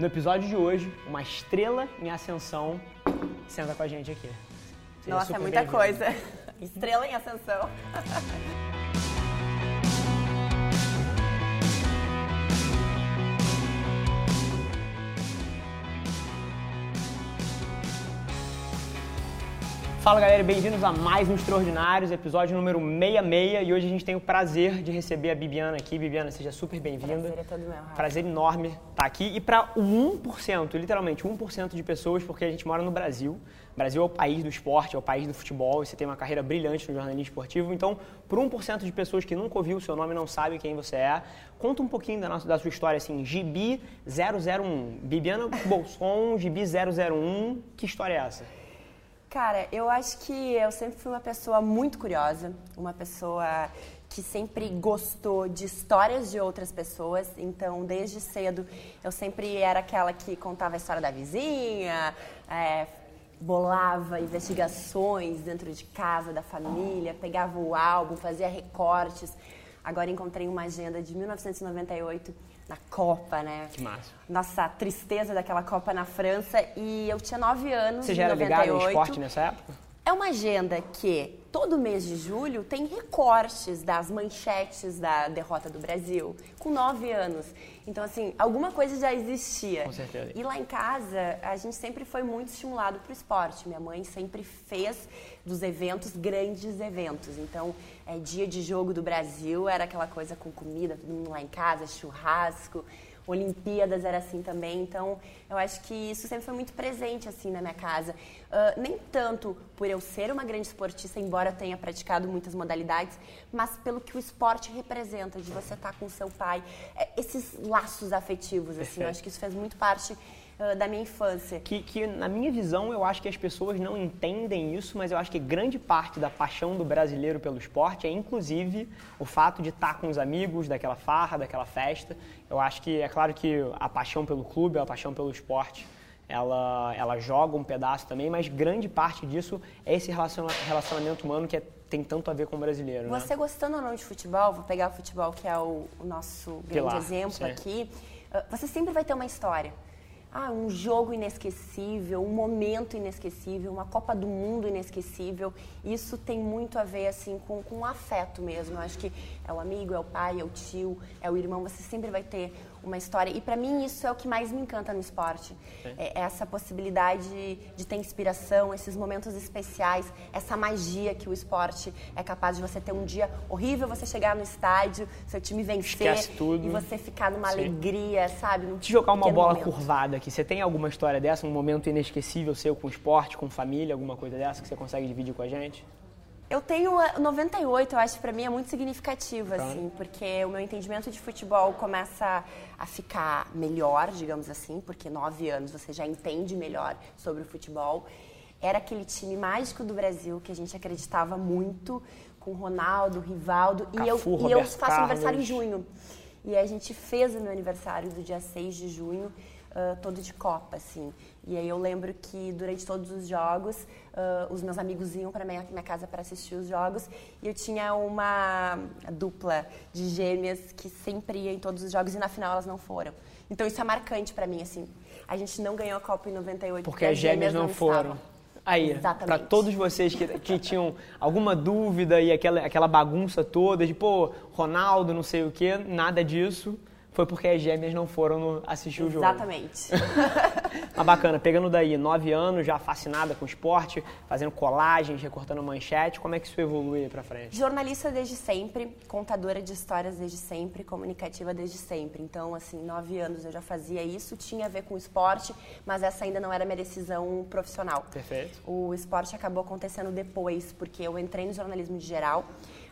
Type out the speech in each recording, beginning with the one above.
No episódio de hoje, uma estrela em ascensão senta com a gente aqui. Seja Nossa, é muita coisa. Estrela em ascensão. Fala galera, bem-vindos a mais um Extraordinários, episódio número 66 e hoje a gente tem o prazer de receber a Bibiana aqui. Bibiana, seja super bem-vinda. Prazer é todo meu. Prazer enorme estar tá aqui e para o 1%, literalmente 1% de pessoas, porque a gente mora no Brasil. O Brasil é o país do esporte, é o país do futebol e você tem uma carreira brilhante no jornalismo esportivo. Então, por 1% de pessoas que nunca ouviu o seu nome e não sabe quem você é, conta um pouquinho da, nossa, da sua história, assim, Gibi 001. Bibiana Bolson, Gibi 001, que história é essa? Cara, eu acho que eu sempre fui uma pessoa muito curiosa, uma pessoa que sempre gostou de histórias de outras pessoas. Então, desde cedo, eu sempre era aquela que contava a história da vizinha, é, bolava investigações dentro de casa, da família, pegava o álbum, fazia recortes. Agora encontrei uma agenda de 1998 na Copa, né? Que massa. Nossa, tristeza daquela Copa na França. E eu tinha nove anos. Você já era 98. ligado no esporte nessa época? É uma agenda que todo mês de julho tem recortes das manchetes da derrota do Brasil, com nove anos. Então, assim, alguma coisa já existia. Com certeza. E lá em casa, a gente sempre foi muito estimulado para o esporte. Minha mãe sempre fez dos eventos grandes eventos. Então, é, dia de jogo do Brasil era aquela coisa com comida, todo mundo lá em casa, churrasco. Olimpíadas era assim também, então eu acho que isso sempre foi muito presente assim na minha casa. Uh, nem tanto por eu ser uma grande esportista, embora eu tenha praticado muitas modalidades, mas pelo que o esporte representa, de você estar com seu pai, é, esses laços afetivos, assim, eu acho que isso fez muito parte da minha infância. Que, que, na minha visão, eu acho que as pessoas não entendem isso, mas eu acho que grande parte da paixão do brasileiro pelo esporte é, inclusive, o fato de estar com os amigos, daquela farra, daquela festa. Eu acho que, é claro que a paixão pelo clube, a paixão pelo esporte, ela, ela joga um pedaço também, mas grande parte disso é esse relacionamento humano que é, tem tanto a ver com o brasileiro. Né? Você né? gostando ou não de futebol, vou pegar o futebol que é o, o nosso grande Pilar, exemplo sim. aqui, você sempre vai ter uma história ah, um jogo inesquecível, um momento inesquecível, uma Copa do Mundo inesquecível. Isso tem muito a ver assim com, com afeto mesmo. Eu acho que é o amigo, é o pai, é o tio, é o irmão. Você sempre vai ter uma história. E para mim isso é o que mais me encanta no esporte. É. é essa possibilidade de, ter inspiração, esses momentos especiais, essa magia que o esporte é capaz de você ter um dia horrível, você chegar no estádio, seu time vencer e você ficar numa Sim. alegria, sabe? Num Te jogar uma bola momento. curvada aqui. Você tem alguma história dessa, um momento inesquecível seu com o esporte, com família, alguma coisa dessa que você consegue dividir com a gente? Eu tenho 98, eu acho que para mim é muito significativo, claro. assim, porque o meu entendimento de futebol começa a ficar melhor, digamos assim, porque nove anos você já entende melhor sobre o futebol. Era aquele time mágico do Brasil que a gente acreditava muito, com Ronaldo, Rivaldo, Cafu, e eu, e eu faço Carlos. aniversário em junho. E a gente fez o meu aniversário do dia 6 de junho, uh, todo de Copa, assim. E aí eu lembro que durante todos os jogos, uh, os meus amigos iam para minha, minha casa para assistir os jogos e eu tinha uma dupla de gêmeas que sempre ia em todos os jogos e na final elas não foram. Então isso é marcante para mim, assim. A gente não ganhou a Copa em 98 porque, porque as gêmeas, não, não foram. Aí, para todos vocês que, que, tinham alguma dúvida e aquela, aquela bagunça toda de, pô, Ronaldo, não sei o quê, nada disso foi porque as gêmeas não foram assistir o jogo. Exatamente. Mas bacana, pegando daí, nove anos, já fascinada com esporte, fazendo colagens, recortando manchete, como é que isso evolui para frente? Jornalista desde sempre, contadora de histórias desde sempre, comunicativa desde sempre. Então, assim, nove anos eu já fazia isso, tinha a ver com esporte, mas essa ainda não era minha decisão profissional. Perfeito. O esporte acabou acontecendo depois, porque eu entrei no jornalismo de geral,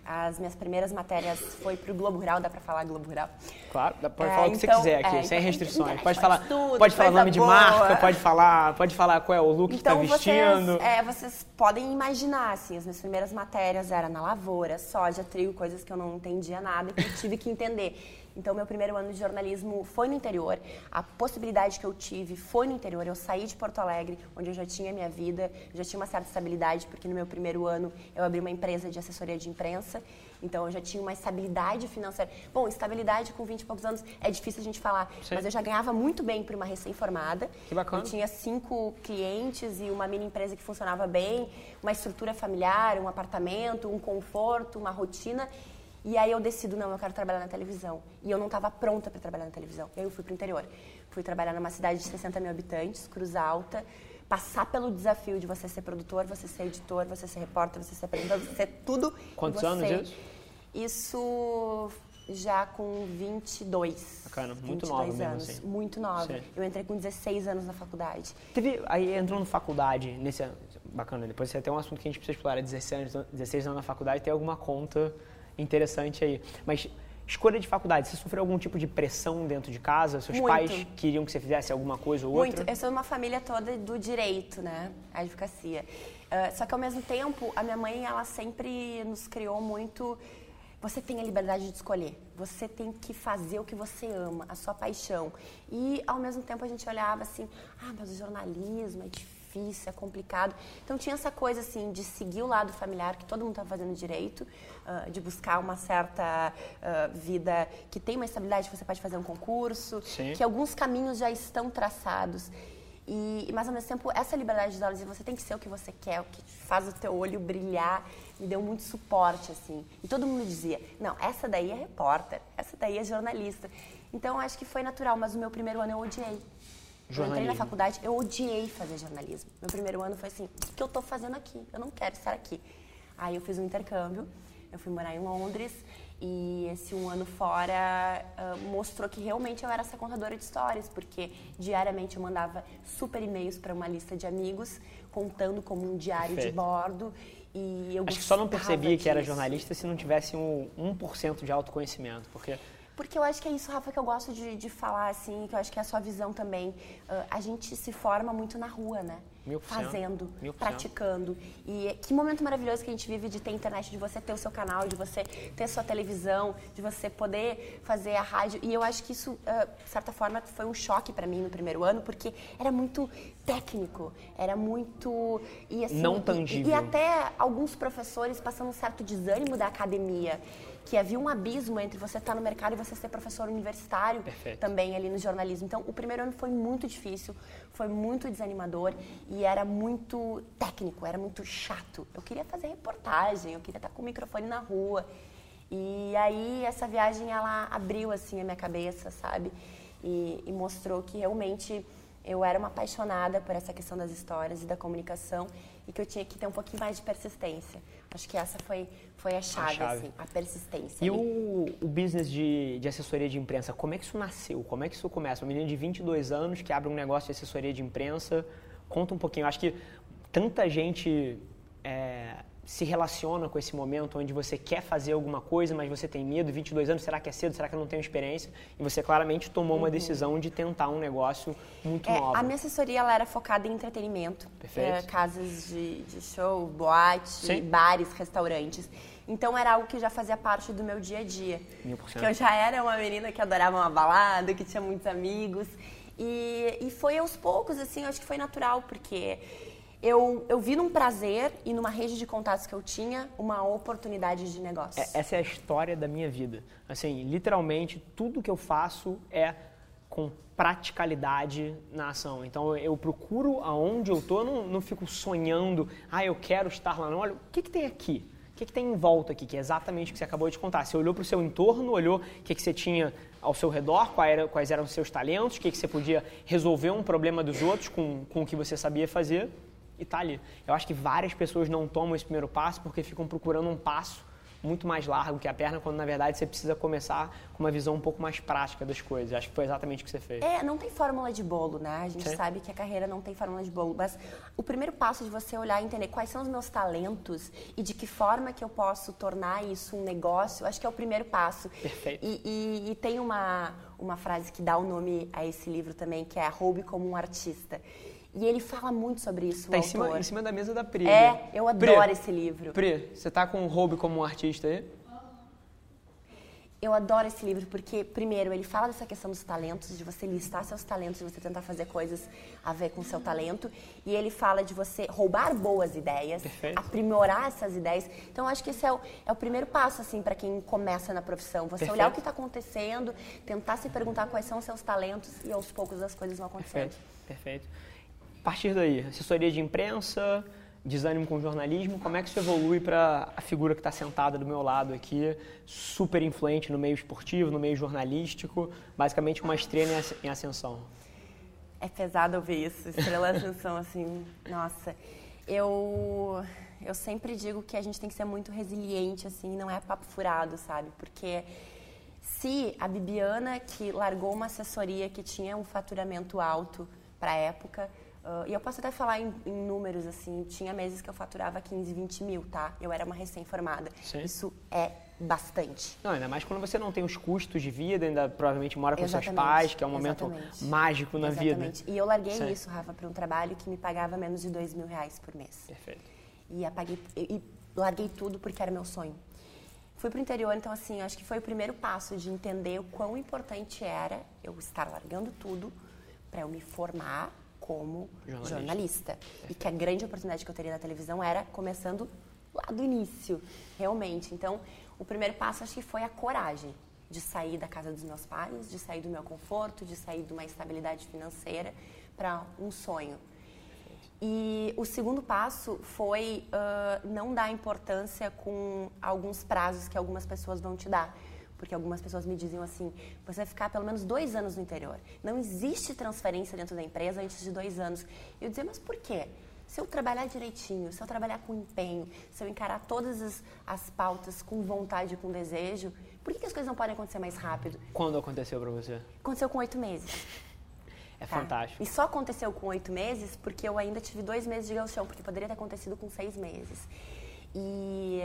as minhas primeiras matérias foi para o Globo Rural, dá para falar Globo Rural? Claro, pode é, falar o que então, você quiser aqui, é, sem então, restrições. Pode falar, tudo, pode falar nome boa. de marca, pode falar, pode falar qual é o look então, que está vestindo. Vocês, é, vocês podem imaginar, assim, as minhas primeiras matérias eram na lavoura, soja, trigo, coisas que eu não entendia nada e que eu tive que entender. Então, meu primeiro ano de jornalismo foi no interior. A possibilidade que eu tive foi no interior. Eu saí de Porto Alegre, onde eu já tinha minha vida, já tinha uma certa estabilidade, porque no meu primeiro ano eu abri uma empresa de assessoria de imprensa. Então eu já tinha uma estabilidade financeira. Bom, estabilidade com 20 e poucos anos é difícil a gente falar, Sim. mas eu já ganhava muito bem para uma recém-formada. Que bacana. Eu tinha cinco clientes e uma mini empresa que funcionava bem, uma estrutura familiar, um apartamento, um conforto, uma rotina. E aí eu decido, não, eu quero trabalhar na televisão. E eu não estava pronta para trabalhar na televisão. E aí eu fui para o interior. Fui trabalhar numa cidade de 60 mil habitantes, Cruz Alta, passar pelo desafio de você ser produtor, você ser editor, você ser repórter, você ser apresentador, você ser tudo. Quantos você. anos isso? Isso já com 22. Bacana, muito nova mesmo anos, assim. Muito nova. Sim. Eu entrei com 16 anos na faculdade. Teve, aí entrou na faculdade, nesse bacana, depois você tem um assunto que a gente precisa explorar, 16 anos, 16 anos na faculdade, tem alguma conta interessante aí. Mas Escolha de faculdade, você sofreu algum tipo de pressão dentro de casa? Seus Muito. pais queriam que você fizesse alguma coisa ou outra? Muito. Eu sou uma família toda do direito, né? A advocacia. Uh, só que ao mesmo tempo, a minha mãe, ela sempre nos criou muito. Você tem a liberdade de escolher. Você tem que fazer o que você ama, a sua paixão. E ao mesmo tempo a gente olhava assim: ah, mas o jornalismo é difícil difícil, é complicado. Então tinha essa coisa assim de seguir o lado familiar que todo mundo estava fazendo direito, uh, de buscar uma certa uh, vida que tem uma estabilidade, que você pode fazer um concurso, Sim. que alguns caminhos já estão traçados. E, mas ao mesmo tempo, essa liberdade de dizer você tem que ser o que você quer, o que faz o teu olho brilhar, me deu muito suporte, assim. E todo mundo dizia, não, essa daí é repórter, essa daí é jornalista. Então, acho que foi natural, mas o meu primeiro ano eu odiei. Eu entrei na faculdade, eu odiei fazer jornalismo. Meu primeiro ano foi assim, o que eu estou fazendo aqui? Eu não quero estar aqui. Aí eu fiz um intercâmbio, eu fui morar em Londres e esse um ano fora uh, mostrou que realmente eu era essa contadora de histórias, porque diariamente eu mandava super e-mails para uma lista de amigos, contando como um diário Perfeito. de bordo. E eu Acho que só não percebia disso. que era jornalista se não tivesse um 1% de autoconhecimento, porque porque eu acho que é isso, Rafa, que eu gosto de, de falar, assim, que eu acho que é a sua visão também. Uh, a gente se forma muito na rua, né? Mil Fazendo, Mil praticando. E que momento maravilhoso que a gente vive de ter internet, de você ter o seu canal, de você ter a sua televisão, de você poder fazer a rádio. E eu acho que isso, uh, de certa forma, foi um choque para mim no primeiro ano, porque era muito técnico, era muito. E, assim, Não tangível. E, e até alguns professores passando um certo desânimo da academia que havia um abismo entre você estar no mercado e você ser professor universitário Perfeito. também ali no jornalismo. Então, o primeiro ano foi muito difícil, foi muito desanimador e era muito técnico, era muito chato. Eu queria fazer reportagem, eu queria estar com o microfone na rua. E aí essa viagem ela abriu assim a minha cabeça, sabe? E, e mostrou que realmente eu era uma apaixonada por essa questão das histórias e da comunicação e que eu tinha que ter um pouquinho mais de persistência. Acho que essa foi, foi a chave, a, chave. Assim, a persistência. E o, o business de, de assessoria de imprensa, como é que isso nasceu? Como é que isso começa? Uma menina de 22 anos que abre um negócio de assessoria de imprensa, conta um pouquinho. Acho que tanta gente é, se relaciona com esse momento onde você quer fazer alguma coisa, mas você tem medo, 22 anos, será que é cedo, será que eu não tenho experiência? E você claramente tomou uhum. uma decisão de tentar um negócio muito é, novo. A minha assessoria ela era focada em entretenimento. Perfeito. É, casas de, de show, boate, Sim. bares, restaurantes. Então era algo que já fazia parte do meu dia a dia. Mil por cento. Que eu já era uma menina que adorava uma balada, que tinha muitos amigos. E, e foi aos poucos, assim, eu acho que foi natural, porque eu, eu vi num prazer e numa rede de contatos que eu tinha uma oportunidade de negócio. É, essa é a história da minha vida. Assim, literalmente, tudo que eu faço é com praticalidade na ação. Então, eu procuro aonde eu estou, não, não fico sonhando, ah, eu quero estar lá. Não, olha, o que, que tem aqui? O que, que tem em volta aqui? Que é exatamente o que você acabou de contar. Você olhou para o seu entorno, olhou o que, que você tinha ao seu redor, quais, era, quais eram os seus talentos, o que, que você podia resolver um problema dos outros com, com o que você sabia fazer e tá ali. Eu acho que várias pessoas não tomam esse primeiro passo porque ficam procurando um passo muito mais largo que a perna, quando na verdade você precisa começar com uma visão um pouco mais prática das coisas. Acho que foi exatamente o que você fez. É, não tem fórmula de bolo, né? A gente Sim. sabe que a carreira não tem fórmula de bolo, mas o primeiro passo de você olhar e entender quais são os meus talentos e de que forma que eu posso tornar isso um negócio, acho que é o primeiro passo. Perfeito. E, e, e tem uma, uma frase que dá o nome a esse livro também, que é Roube como um artista. E ele fala muito sobre isso, tá em cima, em cima, da mesa da Pri. É, eu adoro Pri, esse livro. Pri, você tá com o Hobby como um artista aí? Eu adoro esse livro porque, primeiro, ele fala dessa questão dos talentos, de você listar seus talentos, de você tentar fazer coisas a ver com seu talento. E ele fala de você roubar boas ideias, Perfeito. aprimorar essas ideias. Então, acho que esse é o, é o primeiro passo, assim, para quem começa na profissão. Você Perfeito. olhar o que está acontecendo, tentar se perguntar quais são os seus talentos e, aos poucos, as coisas vão acontecendo. Perfeito. Perfeito. Partir daí, assessoria de imprensa, desânimo com jornalismo, como é que isso evolui para a figura que está sentada do meu lado aqui, super influente no meio esportivo, no meio jornalístico, basicamente uma estrela em ascensão? É pesado ouvir isso, estrela em ascensão, assim, nossa. Eu, eu sempre digo que a gente tem que ser muito resiliente, assim, não é papo furado, sabe? Porque se a Bibiana, que largou uma assessoria que tinha um faturamento alto para a época, Uh, e eu posso até falar em, em, números, assim, tinha meses que eu faturava 15, 20 mil, tá? Eu era uma recém-formada. Isso é bastante. Não, ainda mais quando você não tem os custos de vida, ainda provavelmente mora com exatamente, seus pais, que é um momento exatamente. mágico na exatamente. vida. E eu larguei Sim. isso, Rafa, para um trabalho que me pagava menos de 2 mil reais por mês. Perfeito. E, apaguei, e, e larguei tudo porque era meu sonho. Fui para o interior, então assim, acho que foi o primeiro passo de entender o quão importante era eu estar largando tudo para eu me formar como jornalista. jornalista. E que a grande oportunidade que eu teria na televisão era começando lá do início, realmente. Então, o primeiro passo acho que foi a coragem de sair da casa dos meus pais, de sair do meu conforto, de sair de uma estabilidade financeira para um sonho. E o segundo passo foi uh, não dar importância com alguns prazos que algumas pessoas vão te dar porque algumas pessoas me diziam assim: você vai ficar pelo menos dois anos no interior. Não existe transferência dentro da empresa antes de dois anos. E eu dizia: mas por quê? Se eu trabalhar direitinho, se eu trabalhar com empenho, se eu encarar todas as, as pautas com vontade, com desejo, por que, que, as coisas não podem acontecer mais rápido? Quando aconteceu para você? Aconteceu com oito meses. É tá? fantástico. E só aconteceu com oito meses porque eu ainda tive dois meses de galchão, porque poderia ter acontecido com seis meses. E,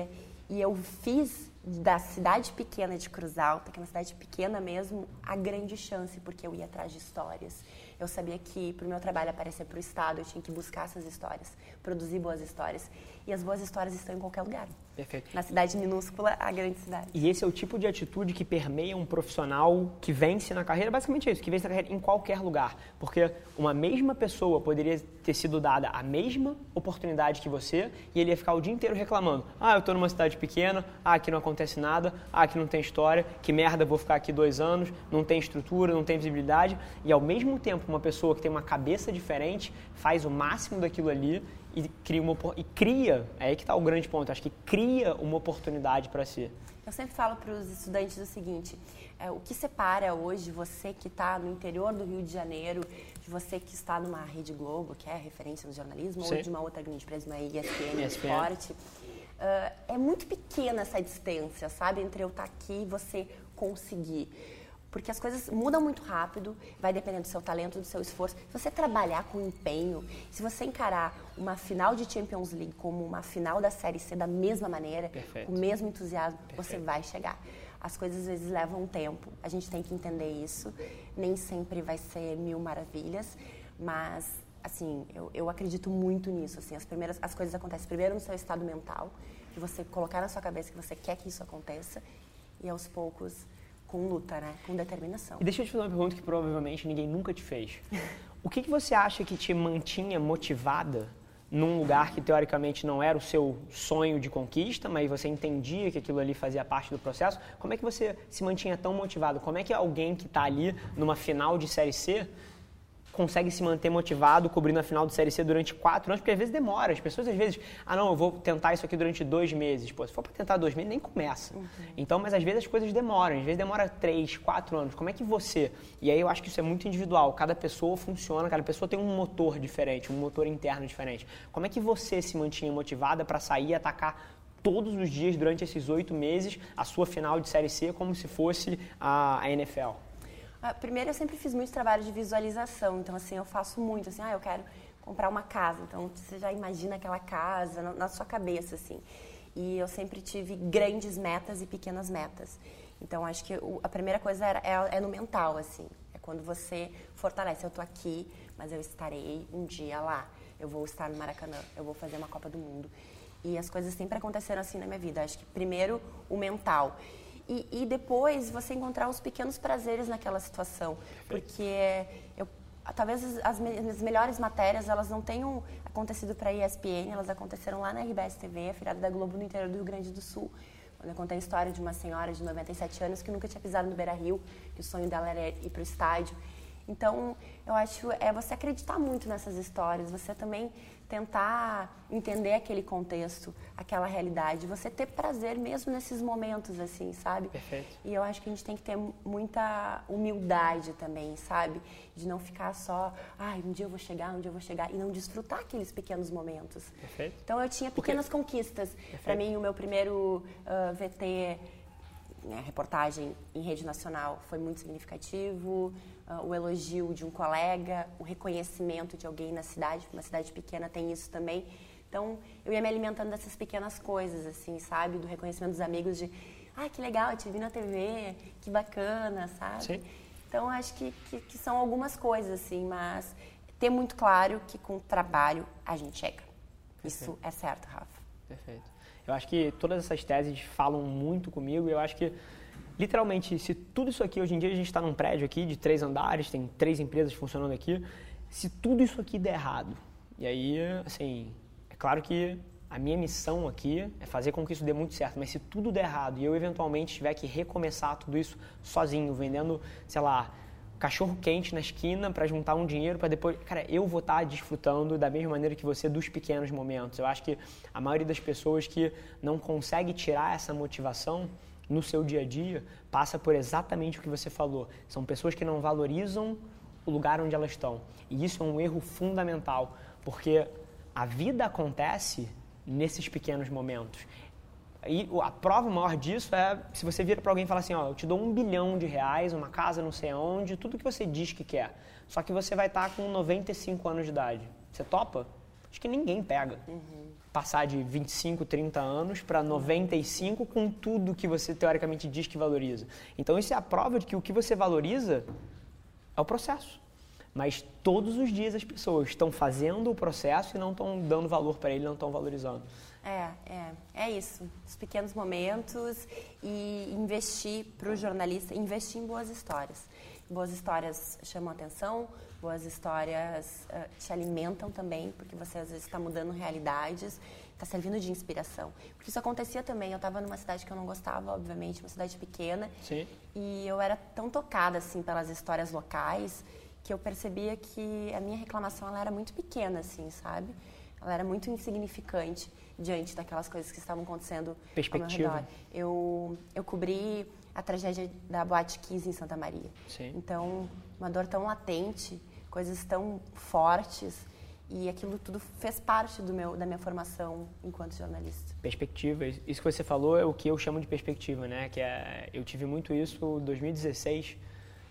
e eu fiz da cidade pequena de Cruz Alta, que é uma cidade pequena mesmo, a grande chance, porque eu ia atrás de histórias. Eu sabia que para o meu trabalho aparecer para o Estado, eu tinha que buscar essas histórias, produzir boas histórias. E as boas histórias estão em qualquer lugar. Perfeito. Na cidade minúscula, a grande cidade. E esse é o tipo de atitude que permeia um profissional que vence na carreira, basicamente é isso, que vence na carreira em qualquer lugar. Porque uma mesma pessoa poderia ter sido dada a mesma oportunidade que você e ele ia ficar o dia inteiro reclamando. Ah, eu estou numa cidade pequena, ah, aqui não acontece nada, ah, aqui não tem história, que merda, vou ficar aqui dois anos, não tem estrutura, não tem visibilidade. E ao mesmo tempo, uma pessoa que tem uma cabeça diferente faz o máximo daquilo ali e cria, uma, e cria é aí que está o grande ponto, acho que cria uma oportunidade para si. Eu sempre falo para os estudantes o seguinte, é, o que separa hoje você que está no interior do Rio de Janeiro, de você que está numa Rede Globo, que é referência no jornalismo, Sim. ou de uma outra grande empresa, uma ESPN, ESPN. Esporte, uh, é muito pequena essa distância, sabe, entre eu estar tá aqui e você conseguir porque as coisas mudam muito rápido, vai dependendo do seu talento, do seu esforço. Se você trabalhar com empenho, se você encarar uma final de Champions League como uma final da Série C da mesma maneira, Perfeito. com o mesmo entusiasmo, Perfeito. você vai chegar. As coisas às vezes levam um tempo, a gente tem que entender isso. Nem sempre vai ser mil maravilhas, mas assim, eu, eu acredito muito nisso. Assim, as primeiras as coisas acontecem primeiro no seu estado mental, de você colocar na sua cabeça que você quer que isso aconteça, e aos poucos com luta, né? Com determinação. E deixa eu te fazer uma pergunta que provavelmente ninguém nunca te fez. o que, que você acha que te mantinha motivada num lugar que teoricamente não era o seu sonho de conquista, mas você entendia que aquilo ali fazia parte do processo? Como é que você se mantinha tão motivado? Como é que alguém que está ali numa final de Série C consegue se manter motivado cobrindo a final de Série C durante quatro anos, porque às vezes demora. As pessoas às vezes, ah não, eu vou tentar isso aqui durante dois meses. Pô, se for para tentar dois meses, nem começa. Uhum. Então, mas às vezes as coisas demoram, às vezes demora três, quatro anos. Como é que você... E aí eu acho que isso é muito individual. Cada pessoa funciona, cada pessoa tem um motor diferente, um motor interno diferente. Como é que você se mantinha motivada para sair e atacar todos os dias durante esses oito meses a sua final de Série C como se fosse a NFL? Ah, primeiro, eu sempre fiz muito trabalho de visualização, então, assim, eu faço muito, assim, ah, eu quero comprar uma casa, então você já imagina aquela casa na, na sua cabeça, assim. E eu sempre tive grandes metas e pequenas metas. Então, acho que o, a primeira coisa era, é, é, no mental, assim. É quando você fortalece, eu estou aqui, mas eu estarei um dia lá. Eu vou estar no Maracanã, eu vou fazer uma Copa do Mundo. E as coisas sempre aconteceram assim na minha vida. Acho que primeiro o mental. E, e, depois você encontrar os pequenos prazeres naquela situação. Porque eu, talvez as, as, melhores matérias elas não tenham acontecido para a ESPN, elas aconteceram lá na RBS TV, a Firada da Globo no interior do Rio Grande do Sul. Quando eu contei a história de uma senhora de 97 anos que nunca tinha pisado no Beira Rio, que o sonho dela era ir para o estádio. Então, eu acho é você acreditar muito nessas histórias, você também tentar entender aquele contexto, aquela realidade, você ter prazer mesmo nesses momentos, assim, sabe? Perfeito. E eu acho que a gente tem que ter muita humildade também, sabe? De não ficar só, ai, um dia eu vou chegar, um dia eu vou chegar, e não desfrutar aqueles pequenos momentos. Perfeito. Então eu tinha pequenas conquistas. Para mim, o meu primeiro uh, VT né, reportagem em rede nacional foi muito significativo, uh, o elogio de um colega, o reconhecimento de alguém na cidade, uma cidade pequena tem isso também. Então, eu ia me alimentando dessas pequenas coisas, assim, sabe? Do reconhecimento dos amigos de, ah, que legal, eu te vi na TV, que bacana, sabe? Sim. Então, acho que, que, que são algumas coisas, assim, mas ter muito claro que com trabalho a gente chega. Perfeito. Isso é certo, Rafa. Perfeito. Eu acho que todas essas teses falam muito comigo e eu acho que, literalmente, se tudo isso aqui, hoje em dia a gente está num prédio aqui de três andares, tem três empresas funcionando aqui, se tudo isso aqui der errado, e aí, assim, é claro que a minha missão aqui é fazer com que isso dê muito certo, mas se tudo der errado e eu eventualmente tiver que recomeçar tudo isso sozinho, vendendo, sei lá, cachorro quente na esquina para juntar um dinheiro para depois. Cara, eu vou estar tá desfrutando da mesma maneira que você dos pequenos momentos. Eu acho que a maioria das pessoas que não consegue tirar essa motivação no seu dia a dia passa por exatamente o que você falou. São pessoas que não valorizam o lugar onde elas estão. E isso é um erro fundamental, porque a vida acontece nesses pequenos momentos. E a prova maior disso é se você vira para alguém e fala assim, ó, eu te dou um bilhão de reais, uma casa não sei aonde, tudo que você diz que quer. Só que você vai estar tá com 95 anos de idade. Você topa? Acho que ninguém pega. Uhum. Passar de 25, 30 anos para 95 com tudo que você teoricamente diz que valoriza. Então isso é a prova de que o que você valoriza é o processo. Mas todos os dias as pessoas estão fazendo o processo e não estão dando valor para ele, não estão valorizando. É, é, é isso. Os pequenos momentos e investir para o jornalista, investir em boas histórias. Boas histórias chamam atenção, boas histórias uh, te alimentam também, porque você às vezes está mudando realidades, está servindo de inspiração. Porque isso acontecia também. Eu estava numa cidade que eu não gostava, obviamente, uma cidade pequena. Sim. E eu era tão tocada assim pelas histórias locais que eu percebia que a minha reclamação ela era muito pequena, assim, sabe? Ela era muito insignificante diante daquelas coisas que estavam acontecendo Perspectiva. ao meu redor. Eu, eu cobri a tragédia da Boate 15 em Santa Maria. Sim. Então, uma dor tão latente, coisas tão fortes, e aquilo tudo fez parte do meu, da minha formação enquanto jornalista. Perspectiva, isso que você falou é o que eu chamo de perspectiva, né? Que é, eu tive muito isso em 2016,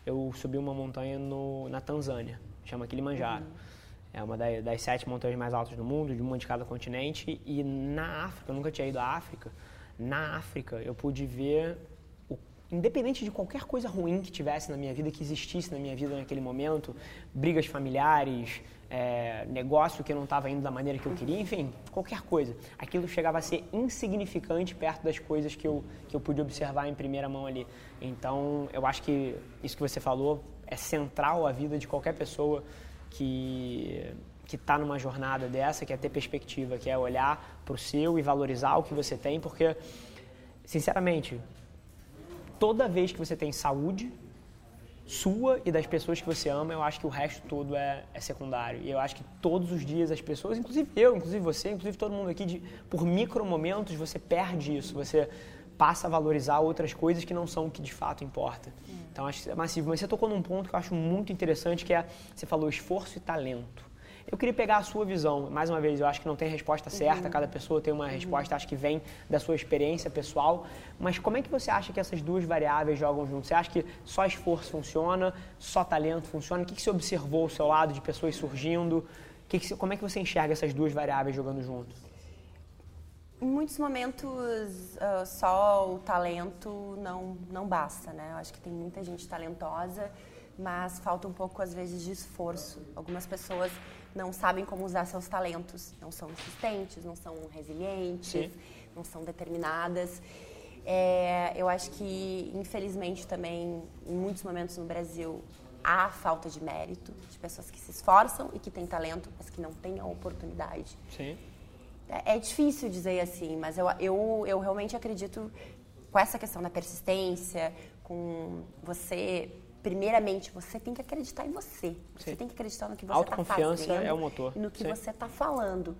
eu subi uma montanha no, na Tanzânia, chama Kilimanjaro. Uhum. É uma das, das, sete montanhas mais altas do mundo, de uma de cada continente. E na África, eu nunca tinha ido à África, na África eu pude ver, independente de qualquer coisa ruim que tivesse na minha vida, que existisse na minha vida naquele momento, brigas familiares, é, negócio que não estava indo da maneira que eu queria, enfim, qualquer coisa. Aquilo chegava a ser insignificante perto das coisas que eu, que eu pude observar em primeira mão ali. Então, eu acho que isso que você falou é central à vida de qualquer pessoa que que está numa jornada dessa, que é ter perspectiva, que é olhar para o seu e valorizar o que você tem, porque, sinceramente, toda vez que você tem saúde sua e das pessoas que você ama, eu acho que o resto todo é, é secundário. E eu acho que todos os dias as pessoas, inclusive eu, inclusive você, inclusive todo mundo aqui, de, por micro momentos você perde isso, você passa a valorizar outras coisas que não são o que de fato importa. Hum. Então acho que é massivo. Mas você tocou num ponto que eu acho muito interessante, que é, você falou esforço e talento. Eu queria pegar a sua visão. Mais uma vez, eu acho que não tem resposta certa, uhum. cada pessoa tem uma uhum. resposta, acho que vem da sua experiência pessoal. Mas como é que você acha que essas duas variáveis jogam junto? Você acha que só esforço funciona, só talento funciona? O que, que você observou ao seu lado de pessoas surgindo? Que que, como é que você enxerga essas duas variáveis jogando junto? Em muitos momentos, uh, só o talento não, não basta, né? Eu acho que tem muita gente talentosa, mas falta um pouco, às vezes, de esforço. Algumas pessoas não sabem como usar seus talentos, não são insistentes, não são resilientes, Sim. não são determinadas. É, eu acho que, infelizmente, também, em muitos momentos no Brasil, há falta de mérito de pessoas que se esforçam e que têm talento, mas que não têm a oportunidade. Sim. É, é difícil dizer assim, mas eu, eu, eu realmente acredito com essa questão da persistência, com você primeiramente, você tem que acreditar em você. Você Sim. tem que acreditar no que você está fazendo. Autoconfiança é o motor. No que Sim. você está falando.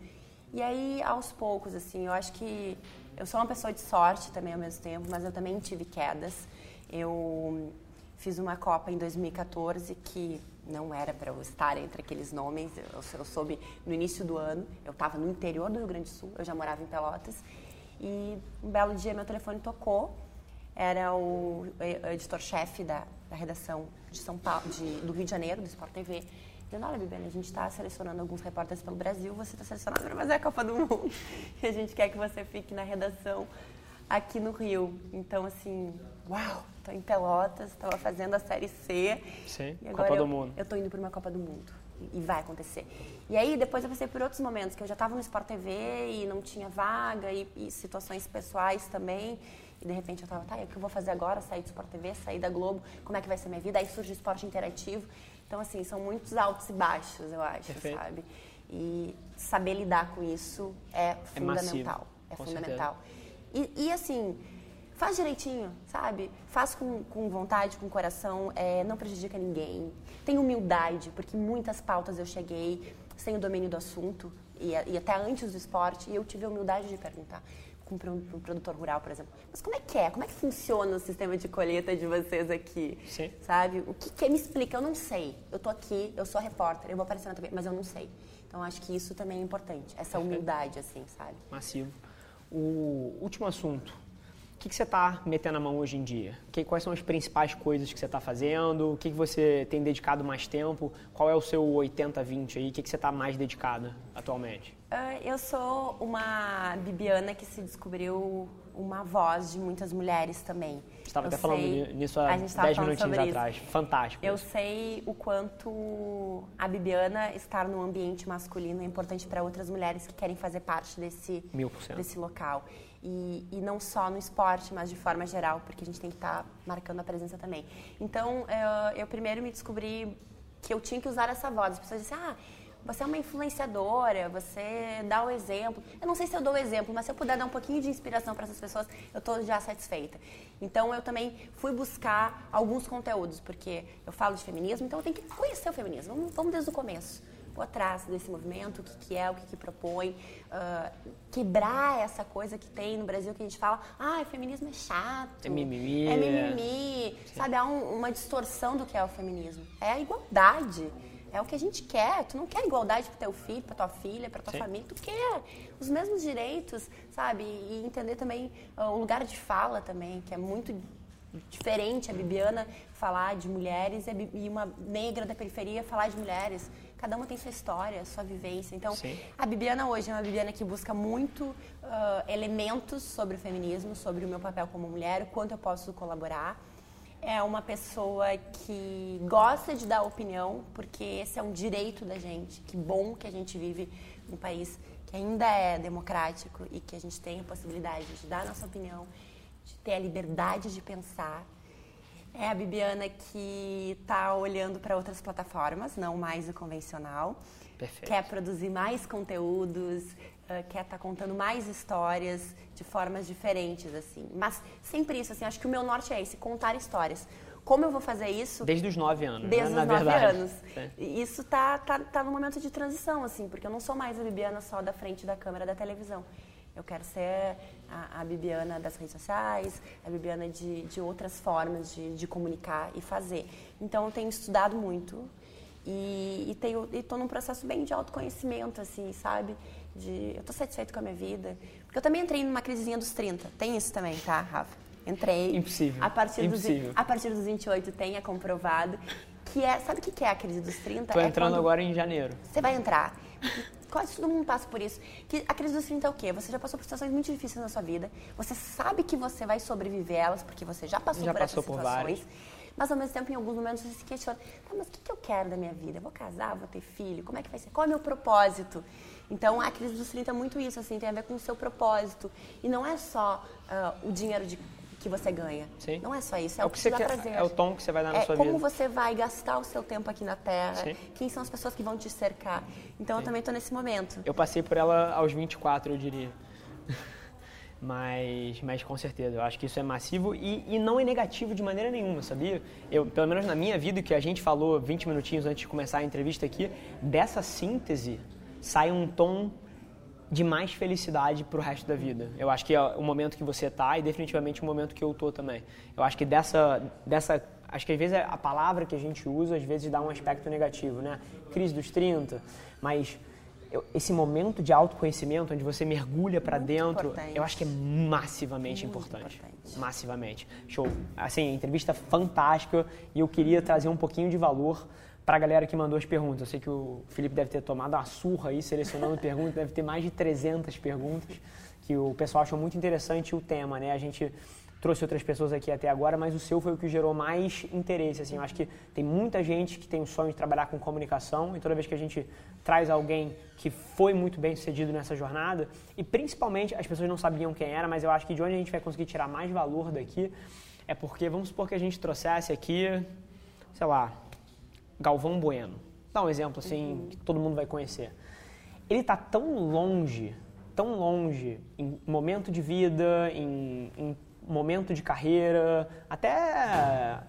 E aí, aos poucos, assim, eu acho que eu sou uma pessoa de sorte também ao mesmo tempo, mas eu também tive quedas. Eu fiz uma Copa em 2014 que não era para eu estar entre aqueles nomes. Eu, eu soube no início do ano, eu estava no interior do Rio Grande do Sul, eu já morava em Pelotas. E um belo dia meu telefone tocou. Era o editor-chefe da, da, redação de São Paulo, de, do Rio de Janeiro, do Sport TV. Dizendo, olha, Bibiana, a gente está selecionando alguns repórteres pelo Brasil, você está selecionado para fazer a Copa do Mundo. E a gente quer que você fique na redação aqui no Rio. Então, assim, uau, estou em Pelotas, estava fazendo a Série C. Sim, e agora Copa eu, do Mundo. Eu estou indo para uma Copa do Mundo. E vai acontecer. E aí, depois eu passei por outros momentos, que eu já estava no Sport TV e não tinha vaga, e, e situações pessoais também. E de repente eu estava, tá, o que eu vou fazer agora? Sair do Sport TV, sair da Globo, como é que vai ser minha vida? Aí surge o esporte interativo. Então, assim, são muitos altos e baixos, eu acho, Perfeito. sabe? E saber lidar com isso é fundamental. É, é fundamental. E, e, assim, faz direitinho, sabe? Faz com, com vontade, com coração, é, não prejudica ninguém. Tem humildade, porque muitas pautas eu cheguei sem o domínio do assunto, e, e até antes do esporte, e eu tive a humildade de perguntar com um produtor rural, por exemplo. Mas como é que é? Como é que funciona o sistema de colheita de vocês aqui? Sim. Sabe? O que, que me explica? Eu não sei. Eu tô aqui, eu sou repórter, eu vou aparecer na TV, mas eu não sei. Então acho que isso também é importante, essa humildade, assim, sabe? Massivo. O último assunto que, que você está metendo a mão hoje em dia? Que, quais são as principais coisas que você está fazendo? O que, que você tem dedicado mais tempo? Qual é o seu 80-20 aí? O que, que você está mais dedicada atualmente? Uh, eu sou uma Bibiana que se descobriu uma voz de muitas mulheres também. Você estava até falando nisso há 10 minutinhos atrás. Fantástico. Eu isso. sei o quanto a Bibiana estar num ambiente masculino é importante para outras mulheres que querem fazer parte desse, desse local. E, e, não só no esporte, mas de forma geral, porque a gente tem que estar tá marcando a presença também. Então, eu, eu, primeiro me descobri que eu tinha que usar essa voz. As pessoas dizem, ah, você é uma influenciadora, você dá o exemplo. Eu não sei se eu dou o exemplo, mas se eu puder dar um pouquinho de inspiração para essas pessoas, eu estou já satisfeita. Então, eu também fui buscar alguns conteúdos, porque eu falo de feminismo, então eu tenho que conhecer o feminismo. Vamos, vamos desde o começo por trás desse movimento, o que, que é, o que, que propõe, uh, quebrar essa coisa que tem no Brasil que a gente fala, ah, o feminismo é chato, é mimimi, é mimimi, sabe, há um, uma distorção do que é o feminismo. É a igualdade, é o que a gente quer. Tu não quer igualdade para teu filho, para tua filha, para tua Sim. família, tu quer os mesmos direitos, sabe, e entender também uh, o lugar de fala também, que é muito diferente a Bibiana falar de mulheres e uma negra da periferia falar de mulheres. Cada uma tem sua história, sua vivência. Então, Sim. a Bibiana hoje é uma Bibiana que busca muito uh, elementos sobre o feminismo, sobre o meu papel como mulher, o quanto eu posso colaborar. É uma pessoa que gosta de dar opinião, porque esse é um direito da gente. Que bom que a gente vive num país que ainda é democrático e que a gente tem a possibilidade de dar a nossa opinião, de ter a liberdade de pensar é a Bibiana que está olhando para outras plataformas, não mais o convencional. Perfeito. Quer produzir mais conteúdos, uh, quer estar tá contando mais histórias de formas diferentes, assim. Mas sempre isso, assim, acho que o meu norte é esse, contar histórias. Como eu vou fazer isso? Desde os nove anos. Desde né? os nove anos. É. Isso tá, tá, tá no momento de transição, assim, porque eu não sou mais a Bibiana só da frente da câmera da televisão. Eu quero ser a, a Bibiana das redes sociais, a Bibiana de, de outras formas de, de comunicar e fazer. Então, eu tenho estudado muito e, e tenho estou num processo bem de autoconhecimento, assim, sabe? De, eu estou satisfeito com a minha vida. Porque eu também entrei numa crisezinha dos 30. Tem isso também, tá, Rafa? Entrei. Impossível. A partir, Impossível. Dos, a partir dos 28 tenha comprovado que é... Sabe o que é a crise dos 30? Estou é entrando agora em janeiro. Você vai entrar quase todo mundo passa por isso. Que a crise dos 30 é o quê? Você já passou por situações muito difíceis na sua vida, você sabe que você vai sobreviver elas, porque você já passou já por passou essas situações. Por Mas ao mesmo tempo, em alguns momentos, você se questiona, tá, mas o que, que eu quero da minha vida? Eu vou casar, vou ter filho? Como é que vai ser? Qual é o meu propósito? Então, a crise dos 30 é muito isso, assim, tem a ver com o seu propósito. E não é só uh, o dinheiro de que você ganha. Sim. Não é só isso, é, é o que, que você quer, prazer. É o tom que você vai dar na é sua vida. como você vai gastar o seu tempo aqui na Terra, Sim. quem são as pessoas que vão te cercar. Então, Sim. eu também estou nesse momento. Eu passei por ela aos 24, eu diria. mas, mas com certeza, eu acho que isso é massivo e, e não é negativo de maneira nenhuma, sabia? Eu, pelo menos na minha vida, que a gente falou 20 minutinhos antes de começar a entrevista aqui, dessa síntese sai um tom de mais felicidade para o resto da vida. Eu acho que é o momento que você está e definitivamente o momento que eu tô também. Eu acho que dessa, dessa, acho que às vezes a palavra que a gente usa às vezes dá um aspecto negativo, né? Crise dos 30, mas esse momento de autoconhecimento, onde você mergulha para dentro, importante. eu acho que é massivamente importante. importante. Massivamente. Show. Assim, entrevista fantástica e eu queria trazer um pouquinho de valor para a galera que mandou as perguntas. Eu sei que o Felipe deve ter tomado uma surra aí selecionando perguntas, deve ter mais de 300 perguntas, que o pessoal achou muito interessante o tema, né? A gente trouxe outras pessoas aqui até agora, mas o seu foi o que gerou mais interesse, assim. Eu acho que tem muita gente que tem o sonho de trabalhar com comunicação e toda vez que a gente traz alguém que foi muito bem sucedido nessa jornada, e principalmente as pessoas não sabiam quem era, mas eu acho que de onde a gente vai conseguir tirar mais valor daqui é porque, vamos supor que a gente trouxesse aqui, sei lá, Galvão Bueno. Dá um exemplo assim uhum. que todo mundo vai conhecer. Ele está tão longe, tão longe em momento de vida, em, em momento de carreira, até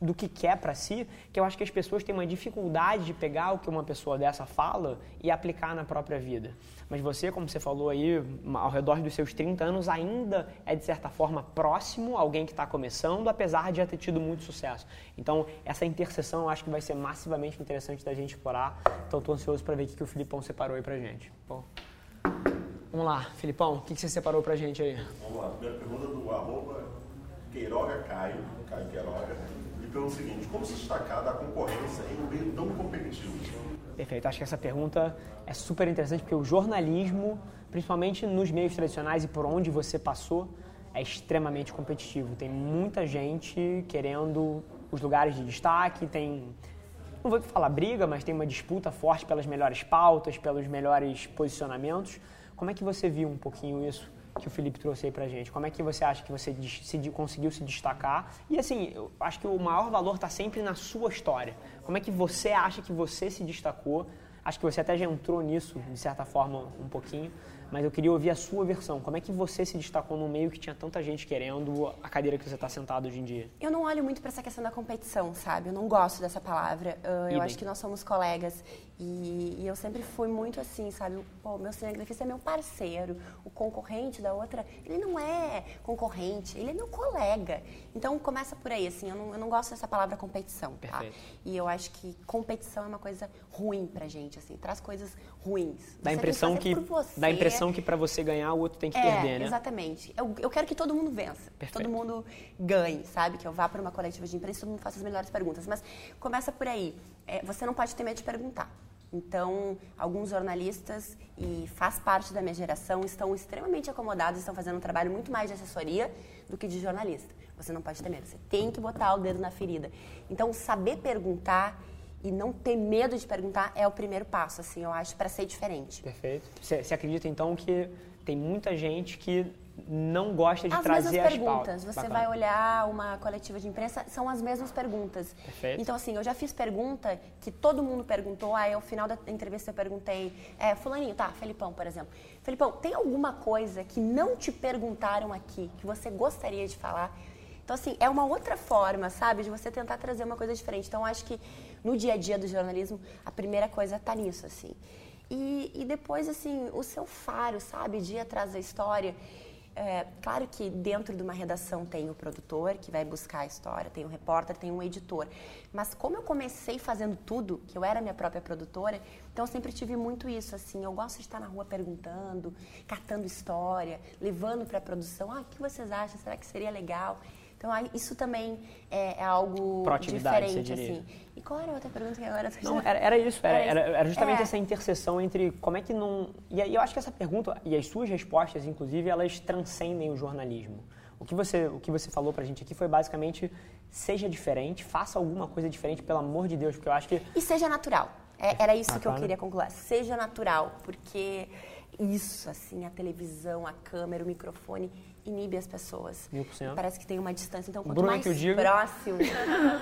do que quer para si, que eu acho que as pessoas têm uma dificuldade de pegar o que uma pessoa dessa fala e aplicar na própria vida. Mas você, como você falou aí, ao redor dos seus 30 anos, ainda é de certa forma próximo a alguém que está começando, apesar de já ter tido muito sucesso. Então, essa interseção eu acho que vai ser massivamente interessante da gente explorar. Então, estou ansioso para ver o que, o Filipão separou aí para gente. Bom. Vamos lá, Filipão, o que, que você separou para gente aí? Vamos lá, primeira pergunta do arroba Queiroga Caio, Caio Queiroga, ele pergunta o seguinte, como se destacar da concorrência em um meio tão competitivo? Perfeito. Acho que essa pergunta é super interessante porque o jornalismo, principalmente nos meios tradicionais e por onde você passou, é extremamente competitivo. Tem muita gente querendo os lugares de destaque, tem não vou falar briga, mas tem uma disputa forte pelas melhores pautas, pelos melhores posicionamentos. Como é que você viu um pouquinho isso que o Felipe trouxe aí pra gente? Como é que você acha que você se, conseguiu se destacar? E assim, eu acho que o maior valor está sempre na sua história. Como é que você acha que você se destacou? Acho que você até já entrou nisso, de certa forma, um pouquinho mas eu queria ouvir a sua versão. Como é que você se destacou no meio que tinha tanta gente querendo a cadeira que você está sentado hoje em dia? Eu não olho muito para essa questão da competição, sabe? Eu não gosto dessa palavra. Uh, eu acho que nós somos colegas e, e, eu sempre fui muito assim, sabe? Pô, meu cinegrafista é meu parceiro, o concorrente da outra, ele não é concorrente, ele é meu colega. Então começa por aí, assim, eu não, eu não gosto dessa palavra competição, tá? Perfeito. E eu acho que competição é uma coisa ruim pra gente, assim, traz coisas ruins. Dá a impressão que, dá a impressão impressão que para você ganhar, o outro tem que é, perder, né? Exatamente. Eu, eu quero que todo mundo vença. Perfeito. Todo mundo ganhe, sabe? Que eu vá para uma coletiva de imprensa e todo mundo faça as melhores perguntas. Mas começa por aí. É, você não pode ter medo de perguntar. Então, alguns jornalistas, e faz parte da minha geração, estão extremamente acomodados, estão fazendo um trabalho muito mais de assessoria do que de jornalista. Você não pode ter medo, você tem que botar o dedo na ferida. Então, saber perguntar e não ter medo de perguntar é o primeiro passo, assim, eu acho, para ser diferente. Perfeito. Você acredita, então, que tem muita gente que não gosta de as trazer as perguntas. Você Bacana. vai olhar uma coletiva de imprensa, são as mesmas perguntas. Perfeito. Então, assim, eu já fiz pergunta que todo mundo perguntou, aí ao final da entrevista eu perguntei, é, fulaninho, tá, Felipão, por exemplo. Felipão, tem alguma coisa que não te perguntaram aqui, que você gostaria de falar? Então, assim, é uma outra forma, sabe, de você tentar trazer uma coisa diferente. Então, acho que no dia a dia do jornalismo, a primeira coisa está nisso, assim. E, e depois, assim, o seu faro, sabe, de ir atrás da história. É, claro que dentro de uma redação tem o produtor que vai buscar a história, tem o repórter, tem um editor. Mas como eu comecei fazendo tudo, que eu era minha própria produtora, então eu sempre tive muito isso, assim, eu gosto de estar na rua perguntando, catando história, levando para a produção, ah, o que vocês acham? Será que seria legal? Então, isso também é, é algo diferente, assim. E qual era a outra pergunta que agora Não, era, era isso, era, era, era justamente é. essa interseção entre como é que não... E eu acho que essa pergunta, e as suas respostas, inclusive, elas transcendem o jornalismo. O que você, o que você falou pra gente aqui foi basicamente seja diferente, faça alguma coisa diferente, pelo amor de Deus, porque eu acho que. E seja natural. É, era isso que eu queria concluir. Seja natural, porque isso, assim, a televisão, a câmera, o microfone, inibe as pessoas. Mil por cento. Parece que tem uma distância. Então, quanto Bruno, mais próximo,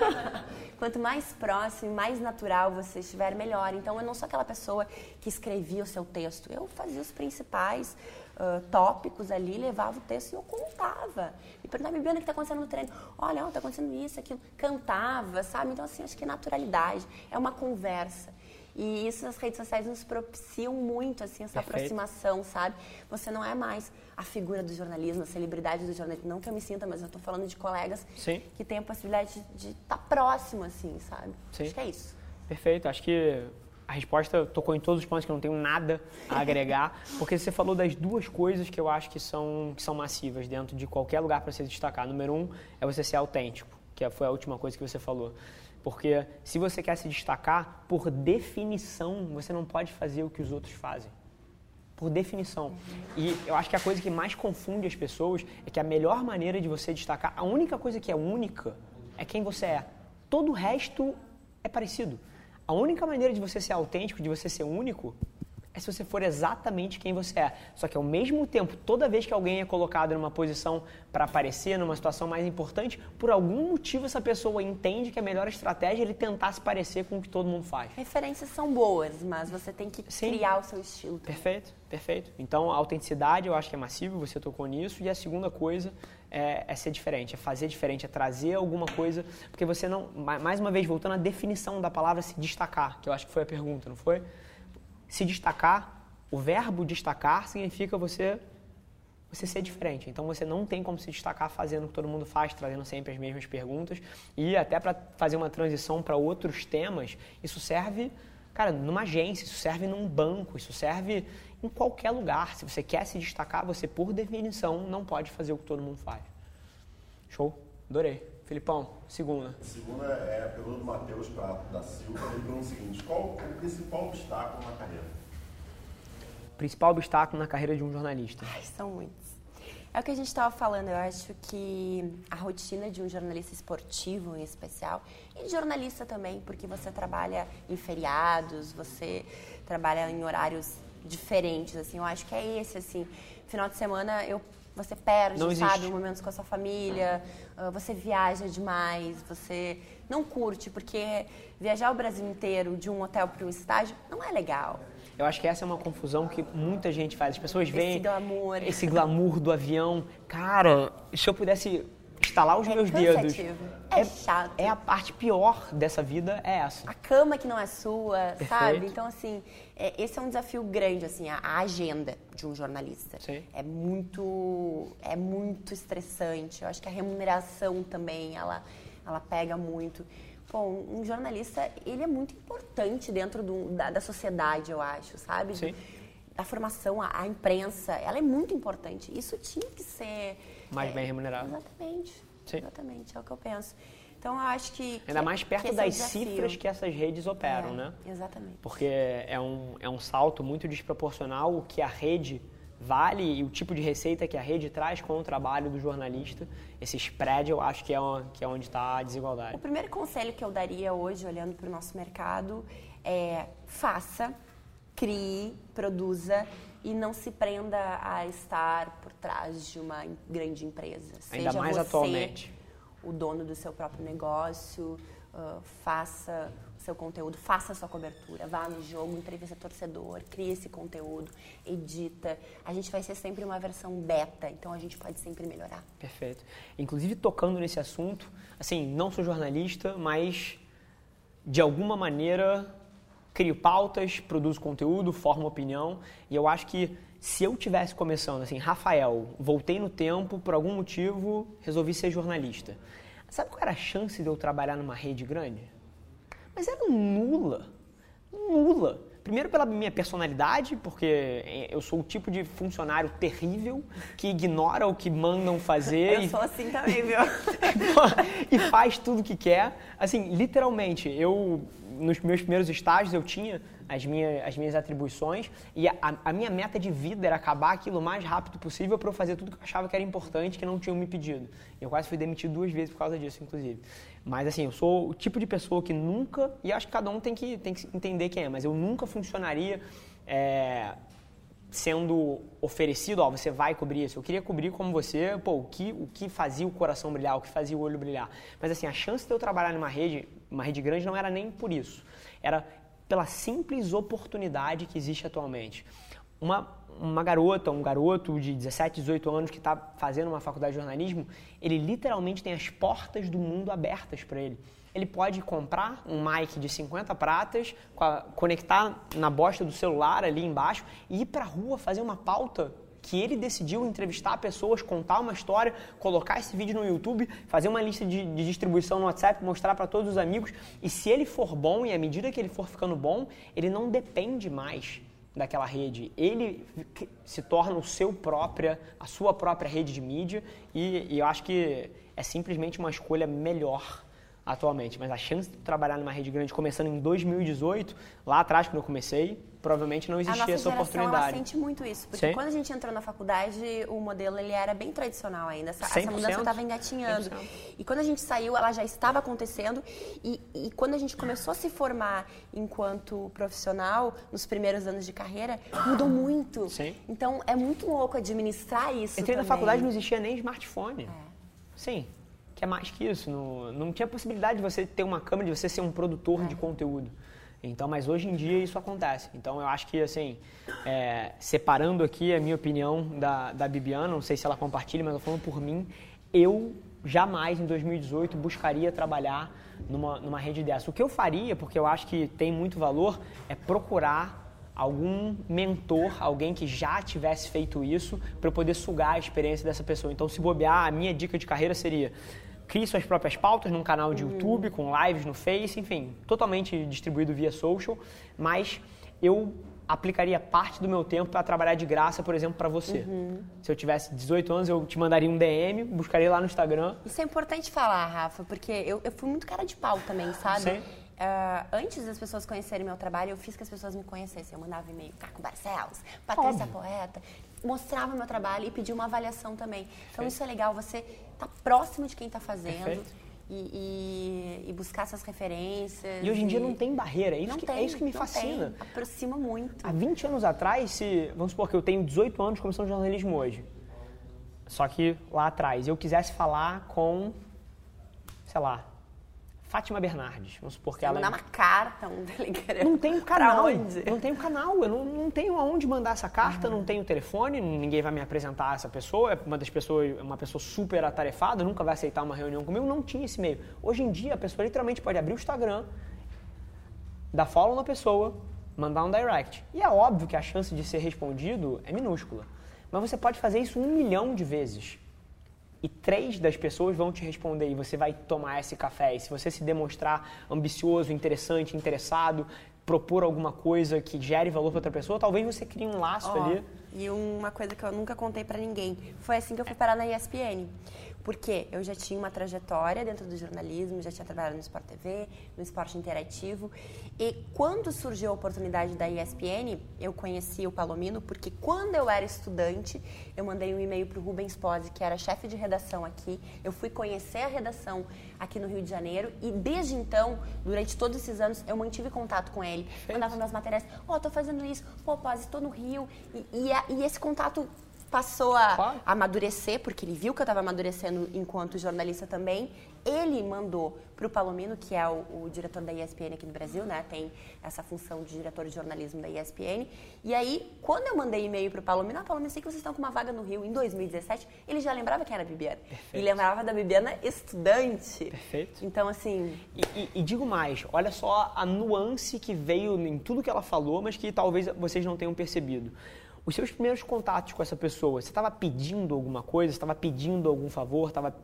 quanto mais próximo, mais natural você estiver, melhor. Então, eu não sou aquela pessoa que escrevia o seu texto. Eu fazia os principais uh, tópicos ali, levava o texto e eu contava. E perguntava, Bibiana, o que está acontecendo no treino? Olha, está acontecendo isso, aquilo. Cantava, sabe? Então, assim, acho que é naturalidade. É uma conversa. E isso as redes sociais nos propiciam muito, assim, essa Perfeito. aproximação, sabe? Você não é mais a figura do jornalismo, a celebridade do jornalismo. Não que eu me sinta, mas eu estou falando de colegas Sim. que têm a possibilidade de estar tá próximo, assim, sabe? Sim. Acho que é isso. Perfeito. Acho que a resposta tocou em todos os pontos que eu não tenho nada a agregar, porque você falou das duas coisas que eu acho que são, que são massivas dentro de qualquer lugar para se destacar. Número um é você ser autêntico, que foi a última coisa que você falou. Porque se você quer se destacar, por definição, você não pode fazer o que os outros fazem. Por definição. E eu acho que a coisa que mais confunde as pessoas é que a melhor maneira de você destacar, a única coisa que é única é quem você é. Todo o resto é parecido. A única maneira de você ser autêntico, de você ser único, é se você for exatamente quem você é. Só que ao mesmo tempo, toda vez que alguém é colocado numa posição para aparecer, numa situação mais importante, por algum motivo essa pessoa entende que a melhor estratégia é ele tentar se parecer com o que todo mundo faz. Referências são boas, mas você tem que Sim. criar o seu estilo. Também. Perfeito, perfeito. Então a autenticidade eu acho que é massiva, você tocou nisso. E a segunda coisa é, é, ser diferente, é fazer diferente, é trazer alguma coisa, porque você não, mais uma vez voltando à definição da palavra se destacar, que eu acho que foi a pergunta, não foi? Se destacar, o verbo destacar significa você você ser diferente. Então você não tem como se destacar fazendo o que todo mundo faz, trazendo sempre as mesmas perguntas. E até para fazer uma transição para outros temas, isso serve, cara, numa agência, isso serve num banco, isso serve em qualquer lugar. Se você quer se destacar, você por definição não pode fazer o que todo mundo faz. Show? Adorei. Filipão, segunda. A segunda é a pergunta do Matheus Prato da Silva. Ele pergunta o seguinte: qual o principal obstáculo na carreira? Principal obstáculo na carreira de um jornalista? Ai, são muitos. É o que a gente estava falando. Eu acho que a rotina de um jornalista esportivo, em especial, e de jornalista também, porque você trabalha em feriados, você trabalha em horários diferentes. Assim, eu acho que é esse. Assim, final de semana eu você perde, não sabe, momentos com a sua família, você viaja demais, você não curte, porque viajar o Brasil inteiro de um hotel para um estádio não é legal. Eu acho que essa é uma confusão que muita gente faz. As pessoas veem esse glamour, esse glamour do avião. Cara, se eu pudesse estalar os é meus dedos. É, é chato. É a parte pior dessa vida, é essa. A cama que não é sua, Perfeito. sabe? Então, assim, é, esse é um desafio grande, assim, a, a, agenda de um jornalista. Sim. É muito, é muito estressante. Eu acho que a remuneração também, ela, ela pega muito. Bom, um jornalista, ele é muito importante dentro do, da, da sociedade, eu acho, sabe? Sim. Da formação, a, a imprensa, ela é muito importante. Isso tinha que ser mais é, bem remunerado. Exatamente. Sim. Exatamente, é o que eu penso. Então, eu acho que. Ainda mais perto das cifras que essas redes operam, é, né? Exatamente. Porque é um, é um salto muito desproporcional o que a rede vale e o tipo de receita que a rede traz com o trabalho do jornalista. Esse spread, eu acho que é, uma, que é onde está a desigualdade. O primeiro conselho que eu daria hoje, olhando para o nosso mercado, é faça, crie, produza e não se prenda a estar por trás de uma grande empresa. Ainda Seja mais você atualmente. o dono do seu próprio negócio, uh, faça o seu conteúdo, faça a sua cobertura, vá no jogo, entrevista torcedor, crie esse conteúdo, edita. A gente vai ser sempre uma versão beta, então a gente pode sempre melhorar. Perfeito. Inclusive, tocando nesse assunto, assim, não sou jornalista, mas de alguma maneira crio pautas, produzo conteúdo, formo opinião. E eu acho que se eu tivesse começando assim, Rafael, voltei no tempo, por algum motivo, resolvi ser jornalista. Sabe qual era a chance de eu trabalhar numa rede grande? Mas era nula. Nula. Primeiro pela minha personalidade, porque eu sou o tipo de funcionário terrível que ignora o que mandam fazer. Eu e... sou assim também, viu? e faz tudo o que quer. Assim, literalmente, eu nos meus primeiros estágios eu tinha as minhas, as minhas atribuições e a, a minha meta de vida era acabar aquilo o mais rápido possível para eu fazer tudo que eu achava que era importante, que não tinham me pedido. Eu quase fui demitido duas vezes por causa disso, inclusive. Mas assim, eu sou o tipo de pessoa que nunca, e acho que cada um tem que, tem que entender quem é, mas eu nunca funcionaria é, sendo oferecido, ó, você vai cobrir isso. Eu queria cobrir como você, pô, o que, o que fazia o coração brilhar, o que fazia o olho brilhar. Mas assim, a chance de eu trabalhar numa rede, uma rede grande não era nem por isso. Era pela simples oportunidade que existe atualmente. Uma, uma garota, um garoto de 17, 18 anos que está fazendo uma faculdade de jornalismo, ele literalmente tem as portas do mundo abertas para ele ele pode comprar um mic de 50 pratas, conectar na bosta do celular ali embaixo e ir para a rua fazer uma pauta que ele decidiu entrevistar pessoas, contar uma história, colocar esse vídeo no YouTube, fazer uma lista de, de distribuição no WhatsApp, mostrar para todos os amigos. E se ele for bom e à medida que ele for ficando bom, ele não depende mais daquela rede. Ele se torna o seu própria, a sua própria rede de mídia e, e eu acho que é simplesmente uma escolha melhor atualmente, mas a chance de trabalhar numa rede grande começando em 2018, lá atrás quando eu comecei, provavelmente não existia essa oportunidade. Ela sente muito isso, porque Sim. quando a gente entrou na faculdade, o modelo ele era bem tradicional ainda. Essa, essa mudança estava engatinhando. 100%. E quando a gente saiu, ela já estava acontecendo. E, e, quando a gente começou a se formar enquanto profissional, nos primeiros anos de carreira, mudou muito. Sim. Então é muito louco administrar isso. Entrei também. na faculdade não existia nem smartphone. É. Sim que é mais que isso. Não, não tinha possibilidade de você ter uma câmera, de você ser um produtor de conteúdo. Então, mas hoje em dia isso acontece. Então, eu acho que, assim, é, separando aqui a minha opinião da, da Bibiana, não sei se ela compartilha, mas eu falando por mim, eu jamais em 2018 buscaria trabalhar numa, numa rede dessa. O que eu faria, porque eu acho que tem muito valor, é procurar algum mentor, alguém que já tivesse feito isso, para eu poder sugar a experiência dessa pessoa. Então, se bobear, a minha dica de carreira seria crie suas próprias pautas num canal de YouTube, com lives no Face, enfim, totalmente distribuído via social, mas eu aplicaria parte do meu tempo para trabalhar de graça, por exemplo, para você. Uhum. Se eu tivesse 18 anos, eu te mandaria um DM, buscaria lá no Instagram. Isso é importante falar, Rafa, porque eu, eu fui muito cara de pau também, sabe? Sim. Uh, antes das pessoas conhecerem meu trabalho, eu fiz que as pessoas me conhecessem. Eu mandava e-mail, Caco Barcelos, Patrícia Óbvio. Poeta, mostrava meu trabalho e pedia uma avaliação também. Então, isso é legal, você tá próximo de quem está fazendo. E, e, e, buscar essas referências. E hoje em dia não tem barreira, é isso, que, é tem, é isso que me fascina. Tem. Aproxima muito. Há 20 anos atrás, se, vamos supor que eu tenho 18 anos começando jornalismo hoje. Só que lá atrás eu quisesse falar com, sei lá, Fátima Bernardes, vamos supor que Você ela. mandar uma carta, um telegrama. Não tenho canal. Não tenho canal. Eu não, não tenho aonde mandar essa carta, uhum. não tenho telefone, ninguém vai me apresentar essa pessoa. É uma das pessoas, uma pessoa super atarefada, nunca vai aceitar uma reunião comigo. Não tinha esse meio. Hoje em dia, a pessoa literalmente pode abrir o Instagram, dar follow na pessoa, mandar um direct. E é óbvio que a chance de ser respondido é minúscula. Mas você pode fazer isso um milhão de vezes e três das pessoas vão te responder e você vai tomar esse café. E se você se demonstrar ambicioso, interessante, interessado, propor alguma coisa que gere valor para outra pessoa, talvez você crie um laço oh, ali. E uma coisa que eu nunca contei para ninguém, foi assim que eu fui parar na ESPN. Porque eu já tinha uma trajetória dentro do jornalismo, já tinha trabalhado no Sport TV, no esporte interativo. E quando surgiu a oportunidade da ESPN, eu conheci o Palomino, porque quando eu era estudante, eu mandei um e-mail para o Rubens Pozzi, que era chefe de redação aqui. Eu fui conhecer a redação aqui no Rio de Janeiro e desde então, durante todos esses anos, eu mantive contato com ele. Mandava minhas matérias, ó, oh, tô fazendo isso, pô, Pozzi, tô no Rio. E, e, e esse contato passou a amadurecer, porque ele viu que eu estava amadurecendo enquanto jornalista também. Ele mandou para o Palomino, que é o, o, diretor da ESPN aqui no Brasil, né? Tem essa função de diretor de jornalismo da ESPN. E aí, quando eu mandei e-mail para o Palomino, ah, Palomino, sei que vocês estão com uma vaga no Rio em 2017, ele já lembrava quem era a Bibiana. Perfeito. E lembrava da Bibiana estudante. Perfeito. Então, assim... E, e, e digo mais, olha só a nuance que veio em tudo que ela falou, mas que talvez vocês não tenham percebido os seus primeiros contatos com essa pessoa, você estava pedindo alguma coisa, estava pedindo algum favor, estava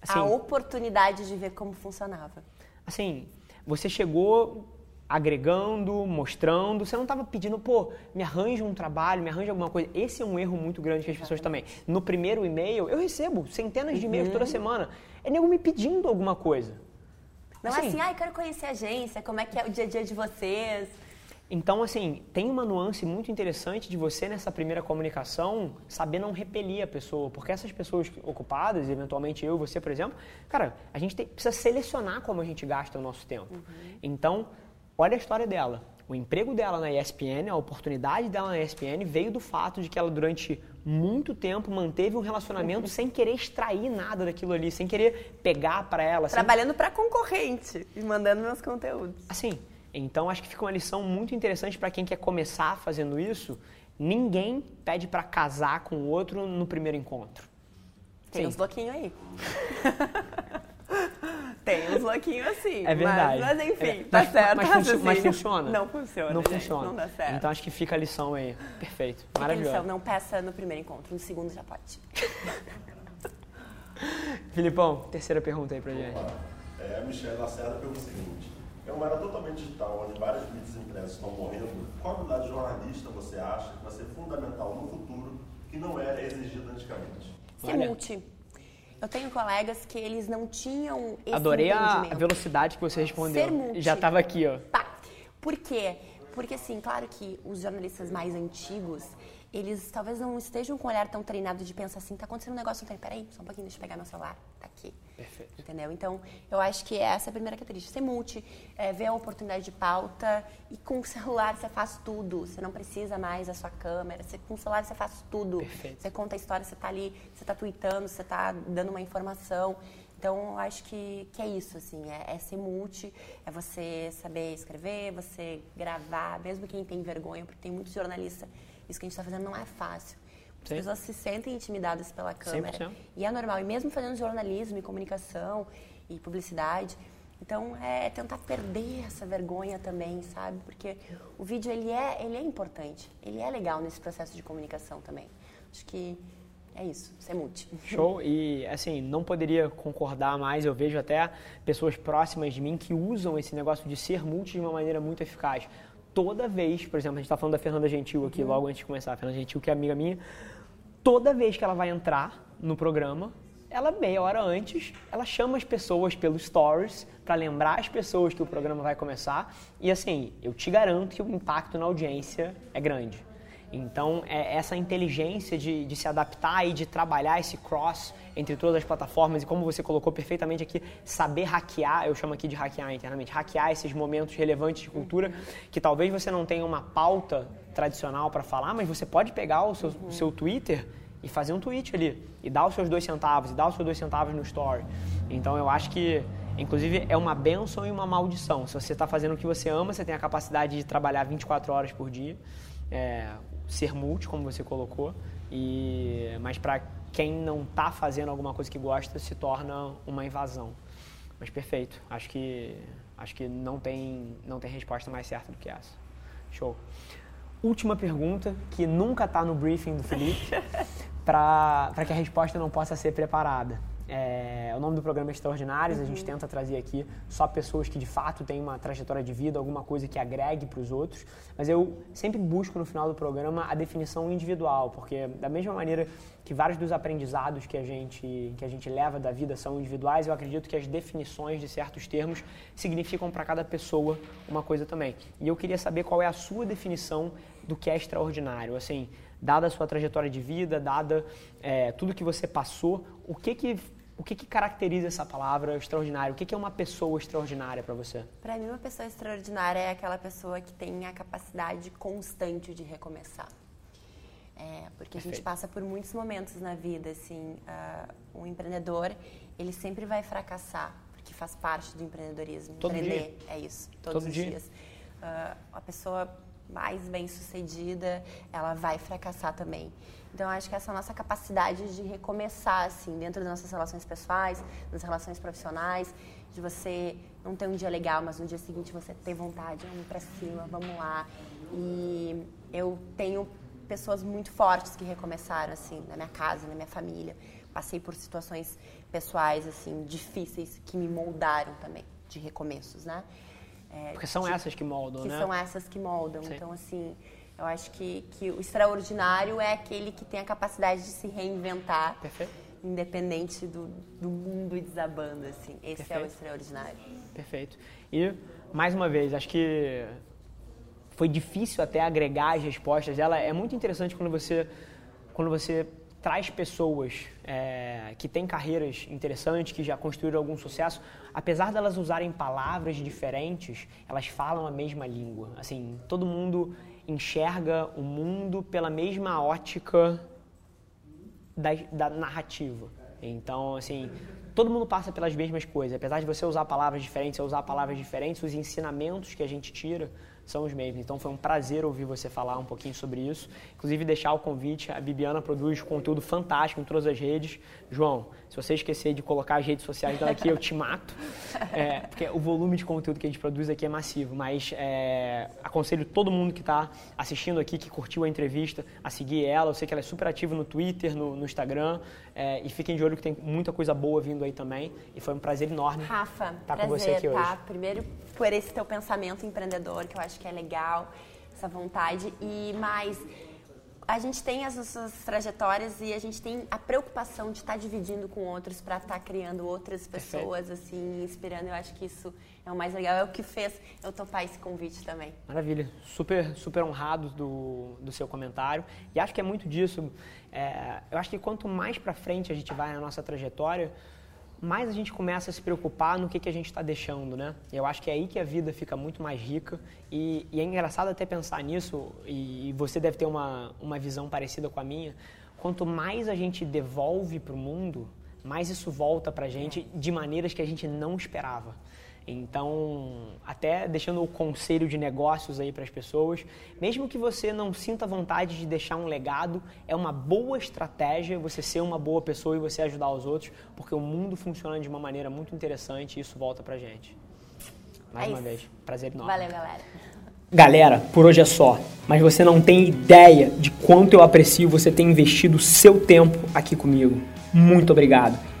assim, a oportunidade de ver como funcionava. Assim, você chegou agregando, mostrando, você não estava pedindo, pô, me arranja um trabalho, me arranja alguma coisa. Esse é um erro muito grande que as pessoas também. No primeiro e-mail, eu recebo centenas de e-mails uhum. toda semana. É nego me pedindo alguma coisa. Não assim, é assim, ah, eu quero conhecer a agência, como é que é o dia a dia de vocês. Então, assim, tem uma nuance muito interessante de você, nessa primeira comunicação, saber não repelir a pessoa. Porque essas pessoas ocupadas, eventualmente eu, você, por exemplo, cara, a gente tem, precisa selecionar como a gente gasta o nosso tempo. Uhum. Então, olha a história dela. O emprego dela na ESPN, a oportunidade dela na ESPN veio do fato de que ela, durante muito tempo, manteve um relacionamento sem querer extrair nada daquilo ali, sem querer pegar para ela. Trabalhando sem... para concorrente e mandando meus conteúdos. Assim, então, acho que fica uma lição muito interessante para quem quer começar fazendo isso. Ninguém pede para casar com o outro no primeiro encontro. Tem Sim. uns louquinhos aí. Tem uns louquinhos assim. É verdade. Mas, mas enfim, é, tá mas, certo. Mas, funci mas, funciona? Não funciona. Não gente, funciona. Não dá certo. Então acho que fica a lição aí. Perfeito. Maravilhoso. Lição, não peça no primeiro encontro, no segundo já pode. Filipão, terceira pergunta aí pra gente. É, a Michelle Lacerda pergunta o seguinte. É uma era totalmente digital, onde várias mídias impressas estão morrendo. Qual habilidade jornalista você acha que vai ser fundamental no futuro que não era exigida antigamente? Ser multi. Eu tenho colegas que eles não tinham esse Adorei a velocidade que você respondeu. Ser multi. Já estava aqui, ó. Tá. Por quê? Porque, assim, claro que os jornalistas mais antigos, eles talvez não estejam com o olhar tão treinado de pensar assim, tá acontecendo um negócio, não tem, peraí, só um pouquinho, deixa eu pegar meu celular, tá aqui. Perfeito. Entendeu? Então, eu acho que essa é a primeira característica. Ser multi, é, ver a oportunidade de pauta e com o celular você faz tudo. Você não precisa mais da sua câmera. Você, com o celular você faz tudo. Perfeito. Você conta a história, você tá ali, você tá tweetando, você tá dando uma informação. Então, eu acho que, que é isso, assim, é, é ser multi, é você saber escrever, você gravar, mesmo quem tem vergonha, porque tem muitos jornalistas isso que a gente está fazendo não é fácil. As Sim. pessoas se sentem intimidadas pela câmera. 100%. E é normal. E mesmo fazendo jornalismo e comunicação e publicidade. Então, é tentar perder essa vergonha também, sabe? Porque o vídeo, ele é, ele é importante. Ele é legal nesse processo de comunicação também. Acho que é isso, ser multi. Show. E, assim, não poderia concordar mais. Eu vejo até pessoas próximas de mim que usam esse negócio de ser multi de uma maneira muito eficaz toda vez, por exemplo, a gente está falando da Fernanda Gentil aqui, uhum. logo antes de começar, a Fernanda Gentil, que é amiga minha, toda vez que ela vai entrar no programa, ela meia hora antes, ela chama as pessoas pelos stories para lembrar as pessoas que o programa vai começar. E assim, eu te garanto que o impacto na audiência é grande. Então, é essa inteligência de, de, se adaptar e de trabalhar esse cross entre todas as plataformas e, como você colocou perfeitamente aqui, saber hackear, eu chamo aqui de hackear internamente, hackear esses momentos relevantes de cultura, que talvez você não tenha uma pauta tradicional para falar, mas você pode pegar o seu, seu Twitter e fazer um tweet ali, e dar os seus dois centavos, e dar os seus dois centavos no story. Então, eu acho que Inclusive, é uma benção e uma maldição. Se você está fazendo o que você ama, você tem a capacidade de trabalhar 24 horas por dia. É, ser multi, como você colocou, e mas para quem não está fazendo alguma coisa que gosta, se torna uma invasão. Mas perfeito, acho que acho que não tem não tem resposta mais certa do que essa. Show. Última pergunta que nunca está no briefing do Felipe, para que a resposta não possa ser preparada. É, o nome do programa é Extraordinários, uhum. a gente uhum. tenta trazer aqui só pessoas que de fato têm uma trajetória de vida, alguma coisa que agregue para os outros, mas eu sempre busco no final do programa a definição individual, porque da mesma maneira que vários dos aprendizados que a gente, que a gente leva da vida são individuais, eu acredito que as definições de certos termos significam para cada pessoa uma coisa também. E eu queria saber qual é a sua definição do que é extraordinário, assim, dada a sua trajetória de vida, dada é, tudo que você passou, o que que o que, que caracteriza essa palavra extraordinário? O que, que é uma pessoa extraordinária para você? Para mim, uma pessoa extraordinária é aquela pessoa que tem a capacidade constante de recomeçar. É, porque Perfeito. a gente passa por muitos momentos na vida, assim, uh, um empreendedor, ele sempre vai fracassar, porque faz parte do empreendedorismo. Todo Empreender dia. é isso, todos Todo os dia. dias. Uh, a pessoa mais bem sucedida, ela vai fracassar também. Então, acho que essa nossa capacidade de recomeçar, assim, dentro das nossas relações pessoais, das relações profissionais, de você não ter um dia legal, mas no dia seguinte você ter vontade, vamos para cima, vamos lá. E eu tenho pessoas muito fortes que recomeçaram, assim, na minha casa, na minha família. Passei por situações pessoais, assim, difíceis, que me moldaram também, de recomeços, né? É, Porque são de, essas que moldam, que né? São essas que moldam. Sim. Então, assim, eu acho que, que o extraordinário é aquele que tem a capacidade de se reinventar. Perfeito. Independente do, do mundo desabando, assim. Esse Perfeito. é o extraordinário. Perfeito. E, mais uma vez, acho que foi difícil até agregar as respostas. Ela é muito interessante quando você, quando você traz pessoas é, que têm carreiras interessantes, que já construíram algum sucesso, apesar delas usarem palavras diferentes, elas falam a mesma língua. Assim, todo mundo enxerga o mundo pela mesma ótica da, da narrativa. Então, assim, todo mundo passa pelas mesmas coisas. Apesar de você usar palavras diferentes, você usar palavras diferentes, os ensinamentos que a gente tira são os mesmos. Então foi um prazer ouvir você falar um pouquinho sobre isso. Inclusive deixar o convite, a Bibiana produz conteúdo fantástico em todas as redes. João, se você esquecer de colocar as redes sociais dela aqui, eu te mato. É, porque o volume de conteúdo que a gente produz aqui é massivo. Mas é, aconselho todo mundo que está assistindo aqui, que curtiu a entrevista, a seguir ela. Eu sei que ela é super ativa no Twitter, no, no Instagram. É, e fiquem de olho que tem muita coisa boa vindo aí também. E foi um prazer enorme Rafa, estar prazer, com você aqui tá? hoje. Primeiro por esse teu pensamento empreendedor, que eu acho que é legal, essa vontade. E mais, a gente tem as nossas trajetórias e a gente tem a preocupação de estar dividindo com outros para estar criando outras pessoas, Perfeito. assim, inspirando. Eu acho que isso é o mais legal, é o que fez eu topar esse convite também. Maravilha, super, super honrado do, do seu comentário. E acho que é muito disso. É, eu acho que quanto mais para frente a gente vai na nossa trajetória, mais a gente começa a se preocupar no que, que a gente está deixando, né? Eu acho que é aí que a vida fica muito mais rica e, e é engraçado até pensar nisso e, você deve ter uma, uma visão parecida com a minha. Quanto mais a gente devolve para o mundo, mais isso volta para a gente de maneiras que a gente não esperava. Então, até deixando o conselho de negócios aí para as pessoas, mesmo que você não sinta vontade de deixar um legado, é uma boa estratégia você ser uma boa pessoa e você ajudar os outros, porque o mundo funciona de uma maneira muito interessante e isso volta para gente. Mais é uma vez, prazer enorme. Valeu, galera. Galera, por hoje é só, mas você não tem ideia de quanto eu aprecio você ter investido seu tempo aqui comigo. Muito obrigado.